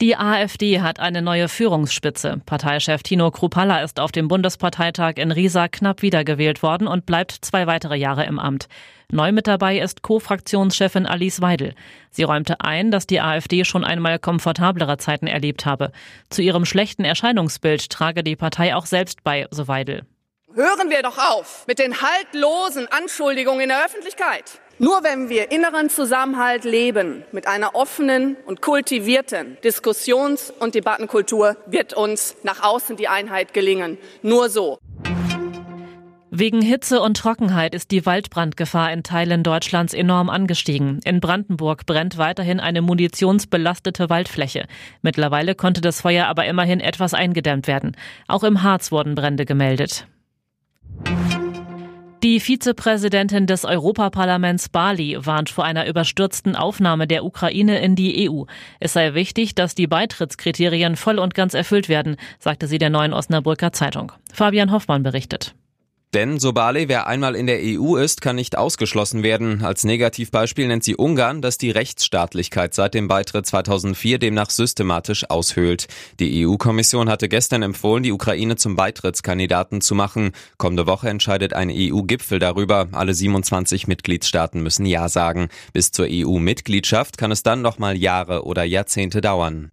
Die AfD hat eine neue Führungsspitze. Parteichef Tino Krupalla ist auf dem Bundesparteitag in Riesa knapp wiedergewählt worden und bleibt zwei weitere Jahre im Amt. Neu mit dabei ist Co-Fraktionschefin Alice Weidel. Sie räumte ein, dass die AfD schon einmal komfortablere Zeiten erlebt habe. Zu ihrem schlechten Erscheinungsbild trage die Partei auch selbst bei, so Weidel. Hören wir doch auf mit den haltlosen Anschuldigungen in der Öffentlichkeit. Nur wenn wir inneren Zusammenhalt leben, mit einer offenen und kultivierten Diskussions- und Debattenkultur, wird uns nach außen die Einheit gelingen. Nur so. Wegen Hitze und Trockenheit ist die Waldbrandgefahr in Teilen Deutschlands enorm angestiegen. In Brandenburg brennt weiterhin eine munitionsbelastete Waldfläche. Mittlerweile konnte das Feuer aber immerhin etwas eingedämmt werden. Auch im Harz wurden Brände gemeldet. Die Vizepräsidentin des Europaparlaments Bali warnt vor einer überstürzten Aufnahme der Ukraine in die EU. Es sei wichtig, dass die Beitrittskriterien voll und ganz erfüllt werden, sagte sie der neuen Osnabrücker Zeitung. Fabian Hoffmann berichtet. Denn Sobale, wer einmal in der EU ist, kann nicht ausgeschlossen werden. Als Negativbeispiel nennt sie Ungarn, das die Rechtsstaatlichkeit seit dem Beitritt 2004 demnach systematisch aushöhlt. Die EU-Kommission hatte gestern empfohlen, die Ukraine zum Beitrittskandidaten zu machen. Kommende Woche entscheidet ein EU-Gipfel darüber. Alle 27 Mitgliedstaaten müssen Ja sagen. Bis zur EU-Mitgliedschaft kann es dann noch mal Jahre oder Jahrzehnte dauern.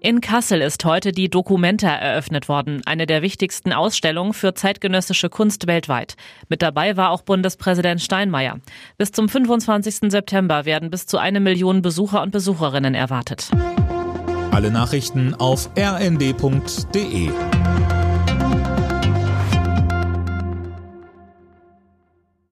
In Kassel ist heute die Documenta eröffnet worden, eine der wichtigsten Ausstellungen für zeitgenössische Kunst weltweit. Mit dabei war auch Bundespräsident Steinmeier. Bis zum 25. September werden bis zu eine Million Besucher und Besucherinnen erwartet. Alle Nachrichten auf rnd.de